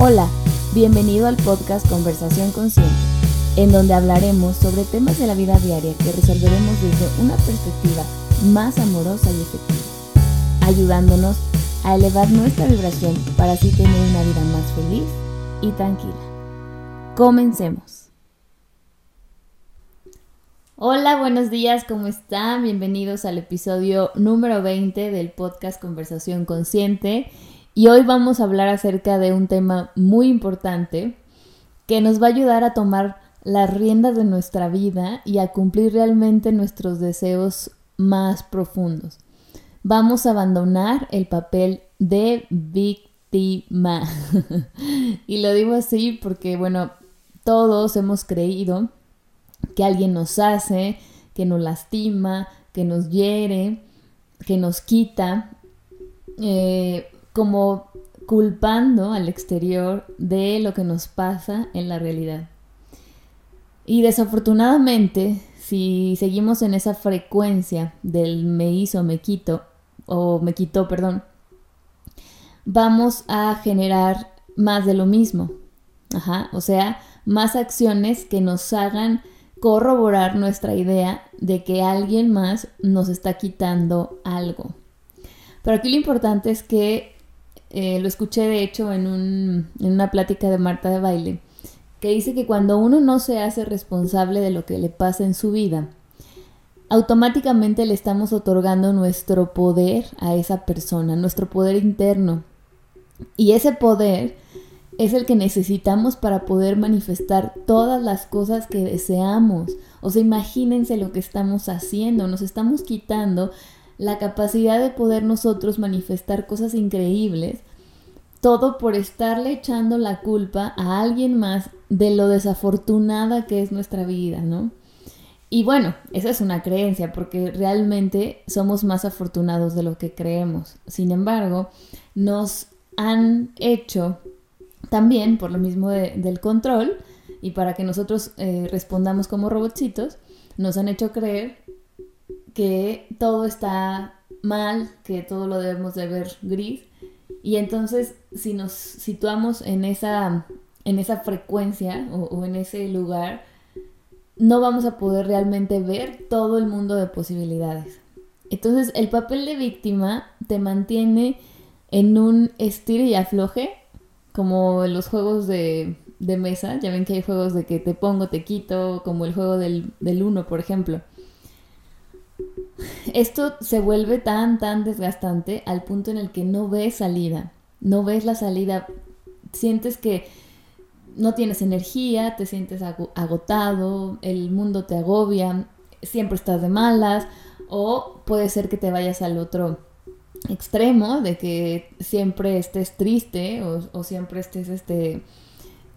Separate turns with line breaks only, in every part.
Hola, bienvenido al podcast Conversación Consciente, en donde hablaremos sobre temas de la vida diaria que resolveremos desde una perspectiva más amorosa y efectiva, ayudándonos a elevar nuestra vibración para así tener una vida más feliz y tranquila. Comencemos. Hola, buenos días, ¿cómo están? Bienvenidos al episodio número 20 del podcast Conversación Consciente. Y hoy vamos a hablar acerca de un tema muy importante que nos va a ayudar a tomar las riendas de nuestra vida y a cumplir realmente nuestros deseos más profundos. Vamos a abandonar el papel de víctima. y lo digo así porque, bueno, todos hemos creído que alguien nos hace, que nos lastima, que nos hiere, que nos quita. Eh, como culpando al exterior de lo que nos pasa en la realidad. Y desafortunadamente, si seguimos en esa frecuencia del me hizo, me quito, o me quitó, perdón, vamos a generar más de lo mismo. Ajá, o sea, más acciones que nos hagan corroborar nuestra idea de que alguien más nos está quitando algo. Pero aquí lo importante es que eh, lo escuché de hecho en, un, en una plática de Marta de Baile, que dice que cuando uno no se hace responsable de lo que le pasa en su vida, automáticamente le estamos otorgando nuestro poder a esa persona, nuestro poder interno. Y ese poder es el que necesitamos para poder manifestar todas las cosas que deseamos. O sea, imagínense lo que estamos haciendo, nos estamos quitando la capacidad de poder nosotros manifestar cosas increíbles, todo por estarle echando la culpa a alguien más de lo desafortunada que es nuestra vida, ¿no? Y bueno, esa es una creencia, porque realmente somos más afortunados de lo que creemos. Sin embargo, nos han hecho también, por lo mismo del control, y para que nosotros eh, respondamos como robotcitos, nos han hecho creer que todo está mal, que todo lo debemos de ver gris. Y entonces, si nos situamos en esa, en esa frecuencia o, en ese lugar, no vamos a poder realmente ver todo el mundo de posibilidades. Entonces, el papel de víctima te mantiene en un estilo y afloje, como en los juegos de, mesa. Ya ven que hay juegos de que te pongo, te quito, como el juego del, del uno, por ejemplo esto se vuelve tan, tan desgastante al punto en el que no ves salida, no ves la salida, sientes que no tienes energía, te sientes agotado, el mundo te agobia, siempre estás de malas o puede ser que te vayas al otro extremo de que siempre estés triste o, siempre estés este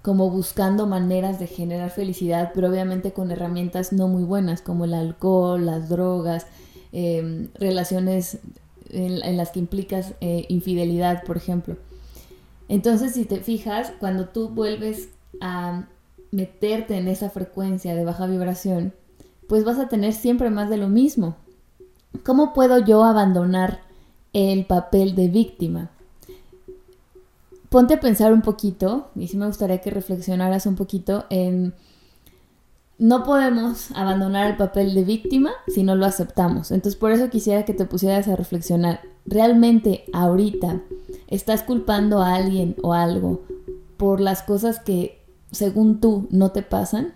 como buscando maneras de generar felicidad, pero obviamente con herramientas no muy buenas como el alcohol, las drogas, Em, relaciones en, las que implicas eh, infidelidad, por ejemplo. Entonces, si te fijas, cuando tú vuelves a meterte en esa frecuencia de baja vibración, pues vas a tener siempre más de lo mismo. ¿Cómo puedo yo abandonar el papel de víctima? Ponte a pensar un poquito, y sí me gustaría que reflexionaras un poquito en no podemos abandonar el papel de víctima si no lo aceptamos. Entonces por eso quisiera que te pusieras a reflexionar. ¿Realmente ahorita estás culpando a alguien o algo por las cosas que según tú no te pasan?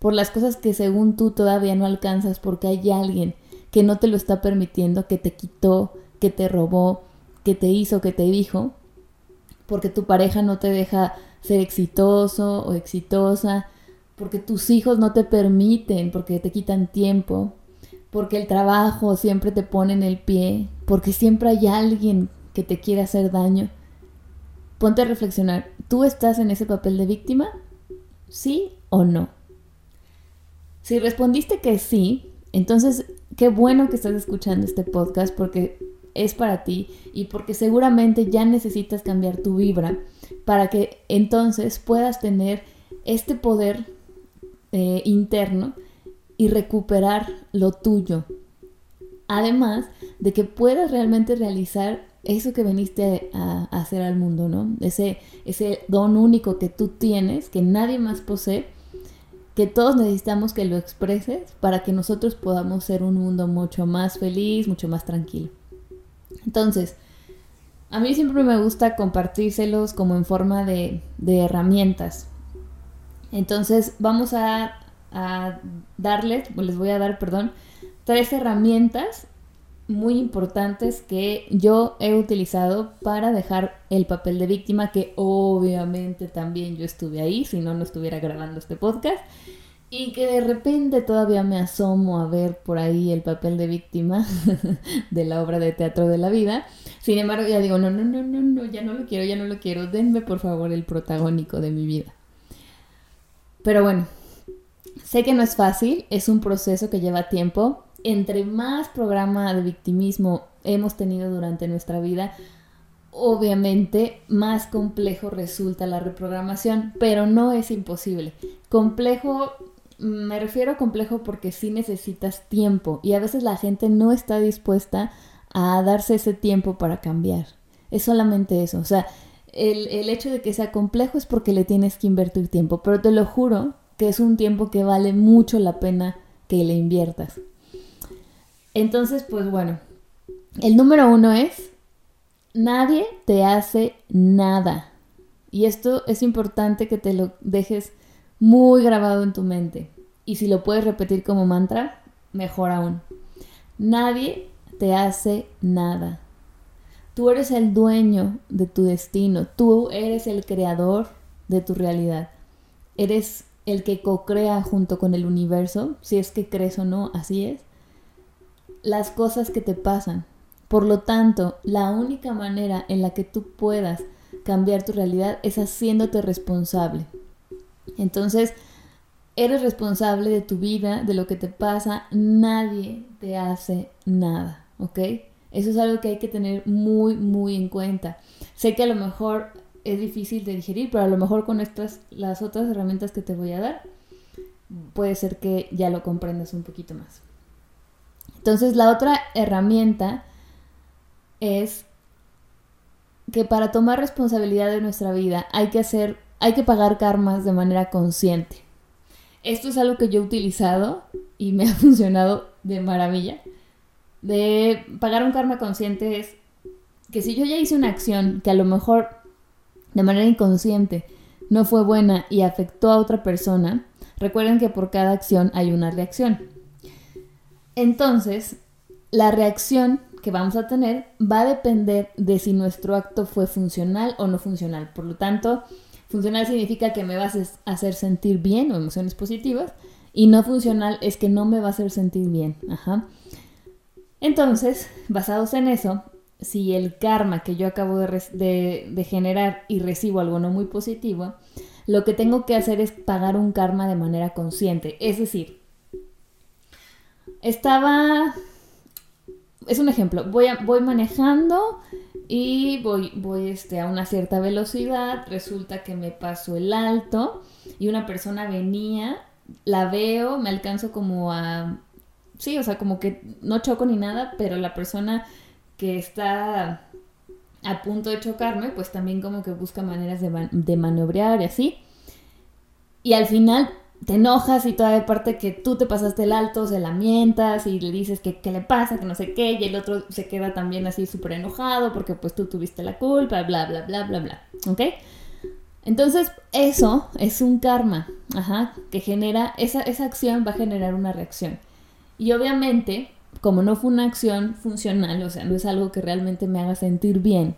Por las cosas que según tú todavía no alcanzas porque hay alguien que no te lo está permitiendo, que te quitó, que te robó, que te hizo, que te dijo, porque tu pareja no te deja ser exitoso o exitosa, porque tus hijos no te permiten, porque te quitan tiempo, porque el trabajo siempre te pone en el pie, porque siempre hay alguien que te quiere hacer daño. Ponte a reflexionar, ¿tú estás en ese papel de víctima? ¿Sí o no? Si respondiste que sí, entonces qué bueno que estás escuchando este podcast porque es para ti y porque seguramente ya necesitas cambiar tu vibra para que entonces puedas tener este poder eh, interno y recuperar lo tuyo. Además de que puedas realmente realizar eso que veniste a, hacer al mundo, ¿no? Ese, ese don único que tú tienes, que nadie más posee, que todos necesitamos que lo expreses para que nosotros podamos ser un mundo mucho más feliz, mucho más tranquilo. Entonces, a mí siempre me gusta compartírselos como en forma de, herramientas. Entonces, vamos a, darles, les voy a dar, perdón, tres herramientas muy importantes que yo he utilizado para dejar el papel de víctima, que obviamente también yo estuve ahí, si no, no estuviera grabando este podcast, y que de repente todavía me asomo a ver por ahí el papel de víctima de la obra de teatro de la vida. Sin embargo, ya digo, no, no, no, no, no, ya no lo quiero, ya no lo quiero, denme por favor el protagónico de mi vida. Pero bueno, sé que no es fácil, es un proceso que lleva tiempo, entre más programa de victimismo hemos tenido durante nuestra vida, obviamente más complejo resulta la reprogramación, pero no es imposible. Complejo, me refiero a complejo porque sí necesitas tiempo y a veces la gente no está dispuesta a darse ese tiempo para cambiar. Es solamente eso, o sea, el, el hecho de que sea complejo es porque le tienes que invertir tiempo, pero te lo juro que es un tiempo que vale mucho la pena que le inviertas. Entonces, pues bueno, el número uno es, nadie te hace nada. Y esto es importante que te lo dejes muy grabado en tu mente. Y si lo puedes repetir como mantra, mejor aún. Nadie te hace nada. Tú eres el dueño de tu destino. Tú eres el creador de tu realidad. Eres el que co-crea junto con el universo, si es que crees o no, así es las cosas que te pasan. Por lo tanto, la única manera en la que tú puedas cambiar tu realidad es haciéndote responsable. Entonces, eres responsable de tu vida, de lo que te pasa, nadie te hace nada, ¿ok? Eso es algo que hay que tener muy, muy en cuenta. Sé que a lo mejor es difícil de digerir, pero a lo mejor con estas, las otras herramientas que te voy a dar, puede ser que ya lo comprendas un poquito más. Entonces la otra herramienta es que para tomar responsabilidad de nuestra vida hay que hacer, hay que pagar karmas de manera consciente. Esto es algo que yo he utilizado y me ha funcionado de maravilla. De pagar un karma consciente es que si yo ya hice una acción que a lo mejor de manera inconsciente no fue buena y afectó a otra persona, recuerden que por cada acción hay una reacción. Entonces, la reacción que vamos a tener va a depender de si nuestro acto fue funcional o no funcional. Por lo tanto, funcional significa que me vas a hacer sentir bien o emociones positivas y no funcional es que no me va a hacer sentir bien. Entonces, basados en eso, si el karma que yo acabo de, de, generar y recibo algo no muy positivo, lo que tengo que hacer es pagar un karma de manera consciente. Es decir, estaba... Es un ejemplo, voy, voy manejando y voy, voy este, a una cierta velocidad, resulta que me paso el alto y una persona venía, la veo, me alcanzo como a... Sí, o sea, como que no choco ni nada, pero la persona que está a punto de chocarme, pues también como que busca maneras de, de maniobrar y así. Y al final te enojas y toda de parte que tú te pasaste el alto, se lamentas y le dices que qué le pasa, que no sé qué, y el otro se queda también así súper enojado porque pues tú tuviste la culpa, bla, bla, bla, bla, bla, ¿ok? Entonces eso es un karma, ajá, que genera, esa, esa acción va a generar una reacción. Y obviamente, como no fue una acción funcional, o sea, no es algo que realmente me haga sentir bien,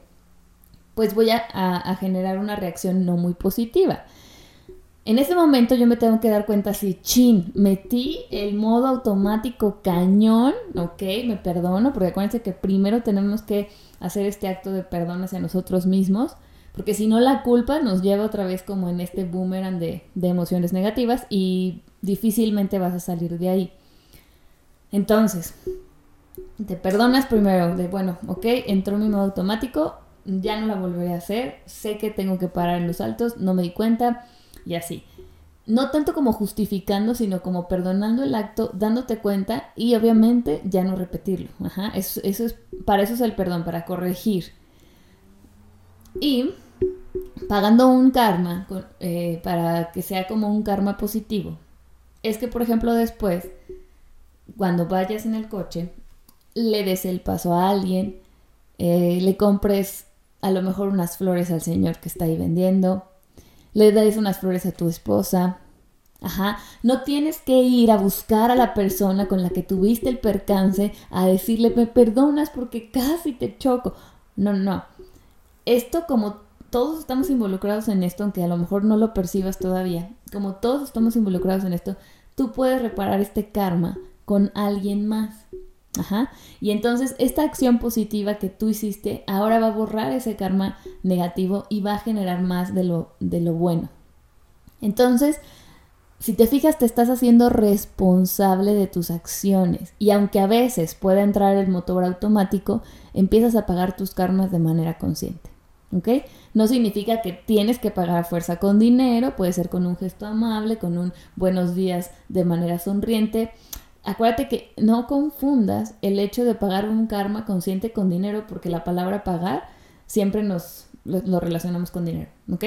pues voy a, a generar una reacción no muy positiva. En ese momento yo me tengo que dar cuenta si, chin, metí el modo automático cañón, ok, me perdono, porque acuérdense que primero tenemos que hacer este acto de perdón hacia nosotros mismos, porque si no la culpa nos lleva otra vez como en este boomerang de, de emociones negativas y difícilmente vas a salir de ahí. Entonces, te perdonas primero de, bueno, ok, entró mi modo automático, ya no la volveré a hacer, sé que tengo que parar en los altos, no me di cuenta y así. no tanto como justificando, sino como perdonando el acto, dándote cuenta y obviamente ya no repetirlo. Ajá, eso, es, para eso es el perdón, para corregir. Y pagando un karma eh, para que sea como un karma positivo, es que por ejemplo después, cuando vayas en el coche, le des el paso a alguien, eh, le compres a lo mejor unas flores al señor que está ahí vendiendo, le das unas flores a tu esposa. Ajá, no tienes que ir a buscar a la persona con la que tuviste el percance a decirle, me perdonas porque casi te choco. No, no. Esto como todos estamos involucrados en esto, aunque a lo mejor no lo percibas todavía, como todos estamos involucrados en esto, tú puedes reparar este karma con alguien más. Ajá. Y entonces esta acción positiva que tú hiciste ahora va a borrar ese karma negativo y va a generar más de lo, de lo bueno. Entonces, si te fijas, te estás haciendo responsable de tus acciones. Y aunque a veces pueda entrar el motor automático, empiezas a pagar tus karmas de manera consciente. ¿Ok? No significa que tienes que pagar fuerza con dinero, puede ser con un gesto amable, con un buenos días de manera sonriente acuérdate que no confundas el hecho de pagar un karma consciente con dinero, porque la palabra pagar siempre nos lo, relacionamos con dinero, ¿ok?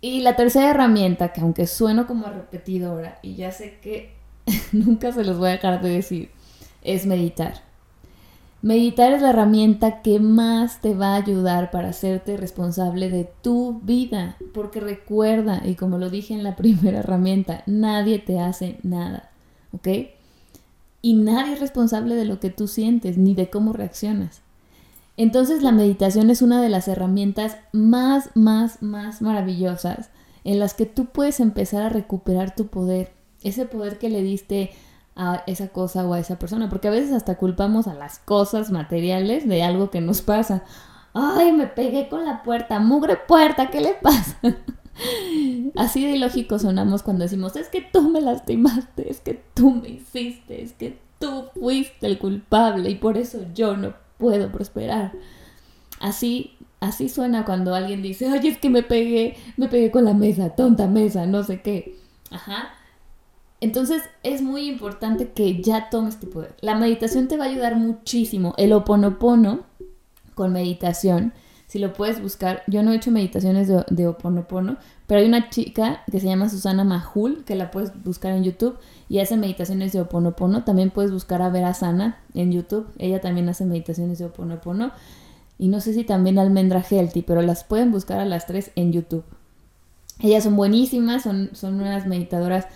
Y la tercera herramienta, que aunque sueno como repetidora, y ya sé que nunca se los voy a dejar de decir, es meditar. Meditar es la herramienta que más te va a ayudar para hacerte responsable de tu vida, porque recuerda, y como lo dije en la primera herramienta, nadie te hace nada. ¿Ok? Y nadie es responsable de lo que tú sientes ni de cómo reaccionas. Entonces la meditación es una de las herramientas más, más, más maravillosas en las que tú puedes empezar a recuperar tu poder, ese poder que le diste a esa cosa o a esa persona, porque a veces hasta culpamos a las cosas materiales de algo que nos pasa. Ay, me pegué con la puerta, mugre puerta, ¿qué le pasa? Así de ilógico sonamos cuando decimos, es que tú me lastimaste, es que tú me hiciste, es que tú fuiste el culpable y por eso yo no puedo prosperar. Así, así suena cuando alguien dice, oye, es que me pegué, me pegué con la mesa, tonta mesa, no sé qué. Ajá. Entonces es muy importante que ya tomes tu poder. La meditación te va a ayudar muchísimo. El oponopono con meditación si lo puedes buscar, yo no he hecho meditaciones de, de Oponopono, pero hay una chica que se llama Susana Mahul, que la puedes buscar en YouTube y hace meditaciones de Oponopono. También puedes buscar a Vera Sana en YouTube, ella también hace meditaciones de Oponopono. Y no sé si también Almendra Healthy, pero las pueden buscar a las tres en YouTube. Ellas son buenísimas, son, son unas meditadoras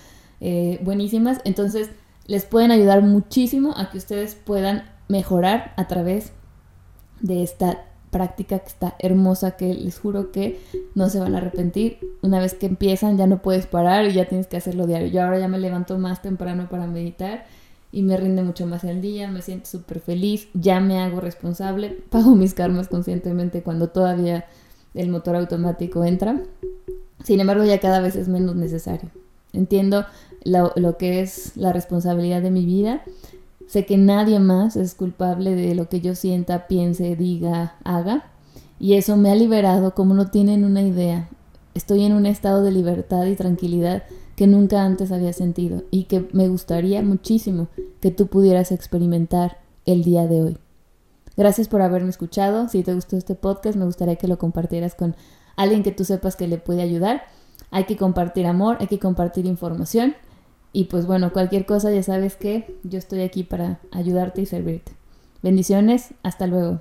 eh, buenísimas, entonces les pueden ayudar muchísimo a que ustedes puedan mejorar a través de esta práctica que está hermosa, que les juro que no se van a arrepentir. Una vez que empiezan ya no puedes parar y ya tienes que hacerlo diario. Yo ahora ya me levanto más temprano para meditar y me rinde mucho más el día, me siento súper feliz, ya me hago responsable, pago mis karmas conscientemente cuando todavía el motor automático entra. Sin embargo, ya cada vez es menos necesario. Entiendo lo, lo que es la responsabilidad de mi vida Sé que nadie más es culpable de lo que yo sienta, piense, diga, haga. Y eso me ha liberado como no tienen una idea. Estoy en un estado de libertad y tranquilidad que nunca antes había sentido y que me gustaría muchísimo que tú pudieras experimentar el día de hoy. Gracias por haberme escuchado. Si te gustó este podcast, me gustaría que lo compartieras con alguien que tú sepas que le puede ayudar. Hay que compartir amor, hay que compartir información. Y pues bueno, cualquier cosa ya sabes que yo estoy aquí para ayudarte y servirte. Bendiciones, hasta luego.